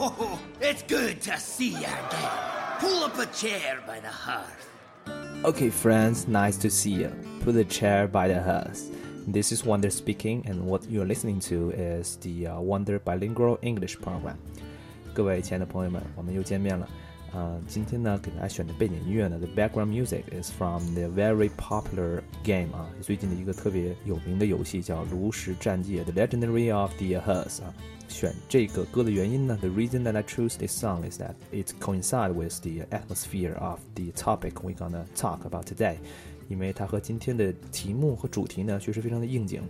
Oh, it's good to see you again. Pull up a chair by the hearth. Okay, friends, nice to see you. Put a chair by the hearth. This is Wonder speaking, and what you're listening to is the uh, Wonder Bilingual English program. 各位亲爱的朋友们，我们又见面了。 啊、今天呢，给大家选的背景音乐呢，the background music is from the very popular game 啊，最近的一个特别有名的游戏叫《炉石战记》The Legendary of the Hearth 啊。选这个歌的原因呢，the reason that I choose this song is that it coincide with the atmosphere of the topic we're gonna talk about today，因为它和今天的题目和主题呢，确实非常的应景。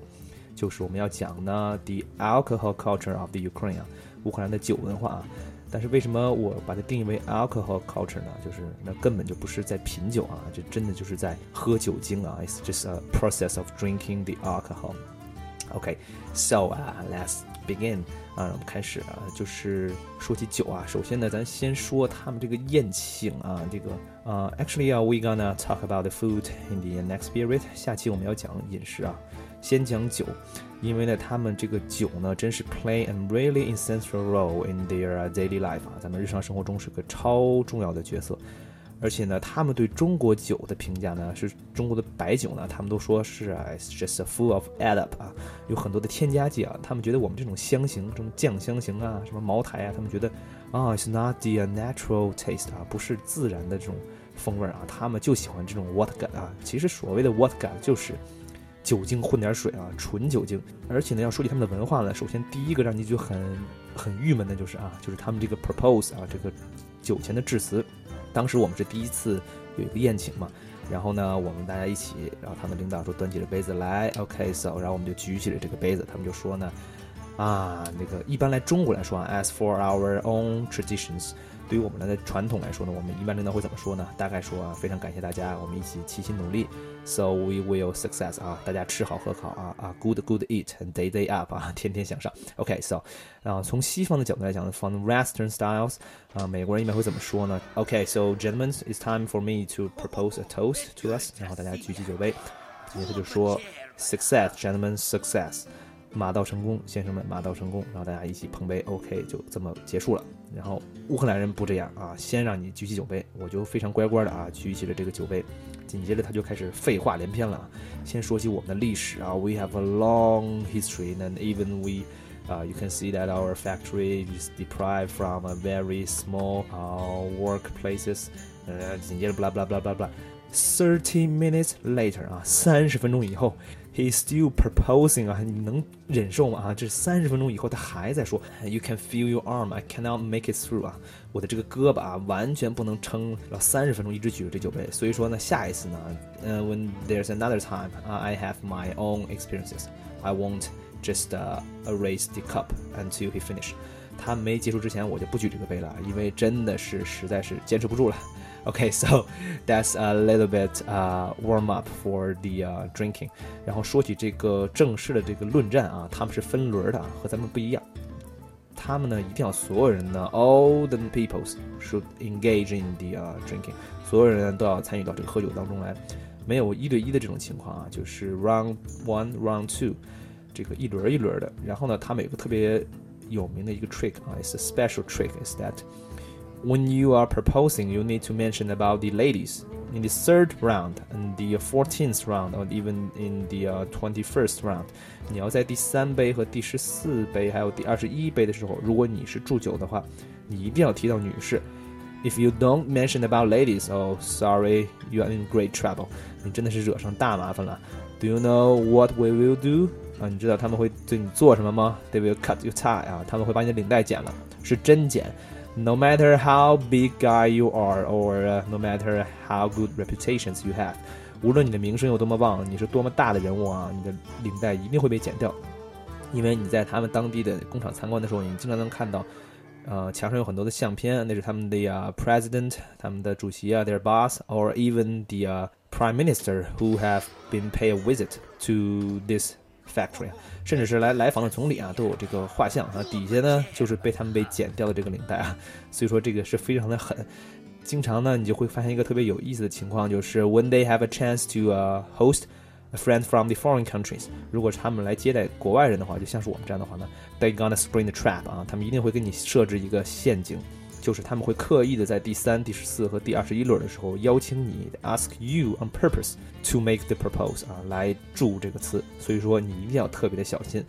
就是我们要讲呢，the alcohol culture of the Ukraine 啊，乌克兰的酒文化啊。 但是为什么我把它定义为 alcohol culture 呢？就是那根本就不是在品酒啊，这真的就是在喝酒精啊。It's just a process of drinking the alcohol. OK, so 啊、let's begin 啊，我们开始啊，就是说起酒啊，首先呢，咱先说他们这个宴请啊，这个啊、actually 啊、uh,，we gonna talk about the food in the next period。下期我们要讲饮食啊，先讲酒。因为呢，他们这个酒呢，真是 play a really essential role in their daily life 啊，咱们日常生活中是个超重要的角色。而且呢，他们对中国酒的评价呢，是中国的白酒呢，他们都说是啊，it's just full of add-up 啊，有很多的添加剂啊。他们觉得我们这种香型，这种酱香型啊，什么茅台啊，他们觉得啊，it's not the natural taste 啊，不是自然的这种风味啊，他们就喜欢这种 vodka 啊。其实所谓的 vodka 就是。酒精混点水啊，纯酒精。而且呢，要说起他们的文化呢，首先第一个让你就很很郁闷的就是啊，就是他们这个 propose 啊，这个酒前的致辞。当时我们是第一次有一个宴请嘛，然后呢，我们大家一起，然后他们领导说端起了杯子来，OK，so，、然后我们就举起了这个杯子，他们就说呢，啊，那个一般来中国来说啊，as for our own traditions。对于我们来的传统来说呢，我们一般领导会怎么说呢？大概说啊，非常感谢大家，我们一起齐心努力，so we will success 啊，大家吃好喝好啊啊，good good eat and day day up 啊，天天向上。OK，so 啊，从西方的角度来讲呢，from Western styles 啊，美国人一般会怎么说呢？OK，so gentlemen，it's time for me to propose a toast to us，然后大家举起酒杯，接着他就说，success，gentlemen，success。马到成功，先生们，马到成功，然后大家一起碰杯，OK，就这么结束了。然后乌克兰人不这样啊，先让你举起酒杯，我就非常乖乖的啊举起了这个酒杯。紧接着他就开始废话连篇了，先说起我们的历史啊，We have a long history and even we，啊、uh,，you can see that our factory is deprived from a very small uh, workplaces。呃，紧接着 blah blah blah blah blah。Thirty minutes later 啊，三十分钟以后。He's still proposing 啊，你能忍受吗？啊，这三十分钟以后他还在说，You can feel your arm, I cannot make it through 啊，我的这个胳膊啊完全不能撑了三十分钟一直举着这酒杯。所以说呢，下一次呢，呃、uh,，When there's another time, uh, I have my own experiences. I won't just uh, erase the cup until he finish. 他没结束之前，我就不举这个杯了，因为真的是实在是坚持不住了。Okay, so that's a little bit uh warm up for the uh drinking. 然后说起这个正式的这个论战啊，他们是分轮的啊，和咱们不一样。他们呢一定要所有人呢，all the peoples should engage in the uh drinking，所有人都要参与到这个喝酒当中来，没有一对一的这种情况啊，就是 round one, round two，这个一轮一轮的。然后呢，他们有个特别有名的一个 trick 啊 is a special trick is that when you are proposing, you need to mention about the ladies in the third round and the fourteenth round, or even in the uh, twenty-first round. 你要在第三杯和第十四杯，还有第二十一杯的时候，如果你是祝酒的话，你一定要提到女士。If you don't mention about ladies, oh, sorry, you are in great trouble. 你真的是惹上大麻烦了。Do you know what we will do? 啊，你知道他们会对你做什么吗？They will cut your tie 啊，他们会把你的领带剪了，是真剪。 no matter how big guy you are or、uh, no matter how good reputations you have，无论你的名声有多么旺，你是多么大的人物啊，你的领带一定会被剪掉，因为你在他们当地的工厂参观的时候，你经常能看到，呃，墙上有很多的相片，那是他们的啊 president，他们的主席啊，their boss，or even the、uh, prime minister who have been pay a visit to this factory，甚至是来来访的总理啊，都有这个画像啊。底下呢，就是被他们被剪掉的这个领带啊。所以说这个是非常的狠。经常呢，你就会发现一个特别有意思的情况，就是 when they have a chance to uh, host a friend from the foreign countries，如果他们来接待国外人的话，就像是我们这样的话呢，they gonna spring the trap 啊，他们一定会给你设置一个陷阱，就是他们会刻意的在第三、第十四和第二十一轮的时候邀请你，ask you on purpose to make the propose 啊，来助这个词，所以说你一定要特别的小心。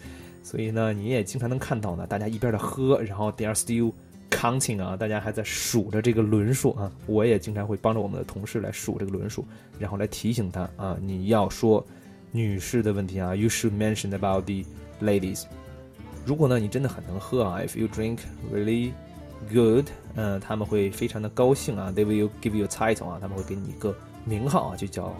所以呢，你也经常能看到呢，大家一边的喝，然后 they are still counting 啊，大家还在数着这个轮数啊。我也经常会帮着我们的同事来数这个轮数，然后来提醒他啊，你要说女士的问题啊，you should mention about the ladies。如果呢你真的很能喝啊，if you drink really good，嗯，他们会非常的高兴啊，they will give you a title 啊，他们会给你一个名号啊，就叫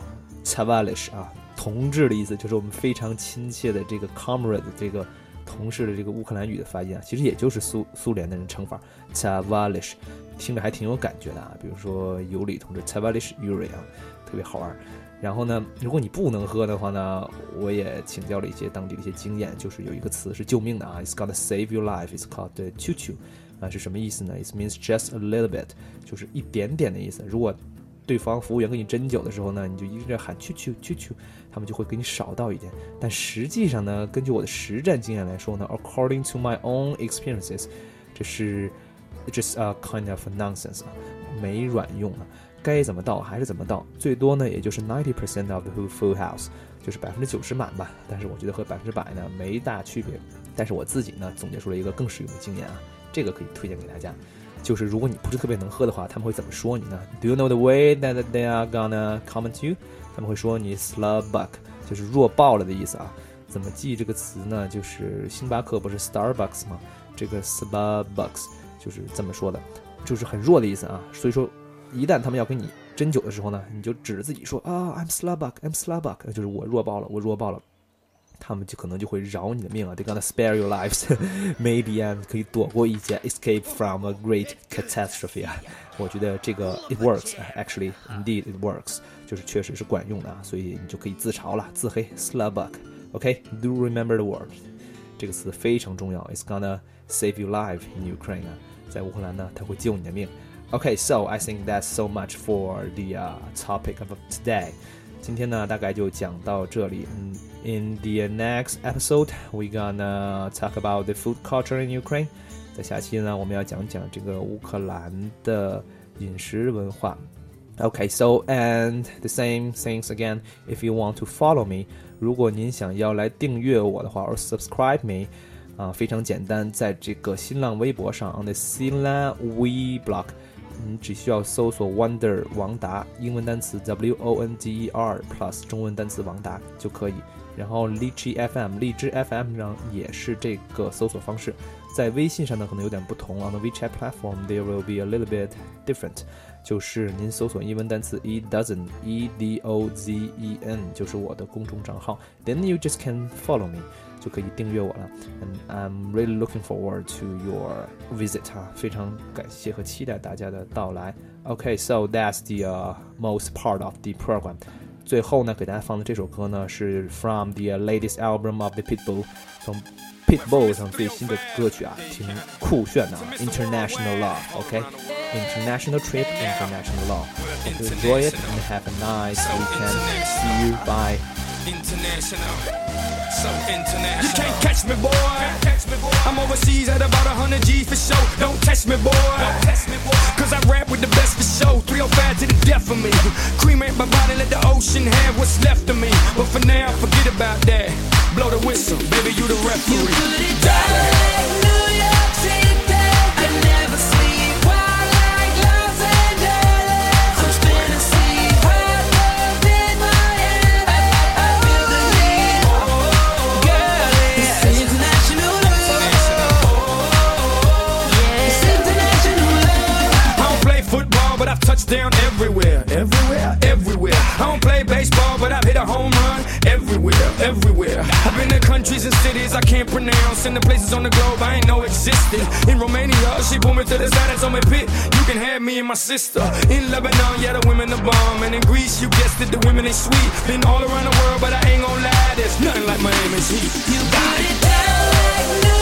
Chavalish 啊。同志的意思就是我们非常亲切的这个 comrade 这个同事的这个乌克兰语的发音啊，其实也就是苏苏联的人称法 t a v a l i s h 听着还挺有感觉的啊。比如说尤里同志 t a v a l i s h Yuri 啊，特别好玩。然后呢，如果你不能喝的话呢，我也请教了一些当地的一些经验，就是有一个词是救命的啊，It's gonna save your life. It's called chu chu 啊，是什么意思呢？It means just a little bit，就是一点点的意思。如果对方服务员给你斟酒的时候呢，你就一直在喊去去去去，他们就会给你少倒一点。但实际上呢，根据我的实战经验来说呢，according to my own experiences，这是 just a kind of nonsense，没卵用啊，该怎么倒还是怎么倒，最多呢也就是 ninety percent of the full house，就是百分之九十满吧。但是我觉得和百分之百呢没大区别。但是我自己呢总结出了一个更实用的经验啊，这个可以推荐给大家。就是如果你不是特别能喝的话，他们会怎么说你呢？Do you know the way that they are gonna comment you？他们会说你 slabbuck，就是弱爆了的意思啊。怎么记这个词呢？就是星巴克不是 Starbucks 吗？这个 slabucks 就是这么说的，就是很弱的意思啊。所以说，一旦他们要跟你斟酒的时候呢，你就指着自己说啊，I'm slabbuck，I'm slabuck，就是我弱爆了，我弱爆了。他们就可能就会饶你的命啊，They're gonna spare your lives，maybe and 可以躲过一劫，escape from a great catastrophe 啊。我觉得这个 it works，actually indeed it works，就是确实是管用的啊，所以你就可以自嘲了，自黑 slabbuck，OK，do remember the word，这个词非常重要，it's gonna save your life in Ukraine 啊，在乌克兰呢，它会救你的命。Okay, so I think that's so much for the uh, topic of today. 今天呢，大概就讲到这里。嗯，In the next episode, we gonna talk about the food culture in Ukraine。在下期呢，我们要讲讲这个乌克兰的饮食文化。Okay, so and the same things again. If you want to follow me，如果您想要来订阅我的话，or subscribe me，啊，非常简单，在这个新浪微博上，on the 新浪微博。 你只需要搜索 Wonder 王达，英文单词 W O N D E R plus 中文单词王达就可以。然后荔枝 FM，荔枝 FM 上也是这个搜索方式。在微信上呢，可能有点不同。On the WeChat platform, there will be a little bit different。就是您搜索英文单词 E dozen E D O Z E N，就是我的公众账号。Then you just can follow me。就可以订阅我了。And I'm really looking forward to your visit 哈，非常感谢和期待大家的到来。Okay, so that's the、uh, most part of the program. 最后呢，给大家放的这首歌呢是 from the latest album of the Pitbull，从 Pitbull 上最新的歌曲啊，挺酷炫的啊，International Love，OK，International Trip, International Love. Enjoy it and have a nice weekend. See you. Bye. International so international. You can't catch me, boy. Catch me, boy. I'm overseas at about 100 G for show. Don't test me, boy. Don't test me, boy. Cause I rap with the best for show. Sure. 305 to the death of me. Cremate my body, let the ocean have what's left of me. But for now, forget about that. Blow the whistle, baby, you the referee. You put it I can't pronounce, and the places on the globe I ain't know existed. In Romania, she pulled me to the side and told me, Pit, you can have me and my sister. In Lebanon, yeah, the women are bomb, and in Greece, you guessed it, the women ain't sweet. Been all around the world, but I ain't gonna lie, there's nothing like Miami's heat. You got it down like New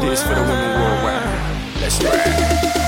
This for the women worldwide. Let's ride.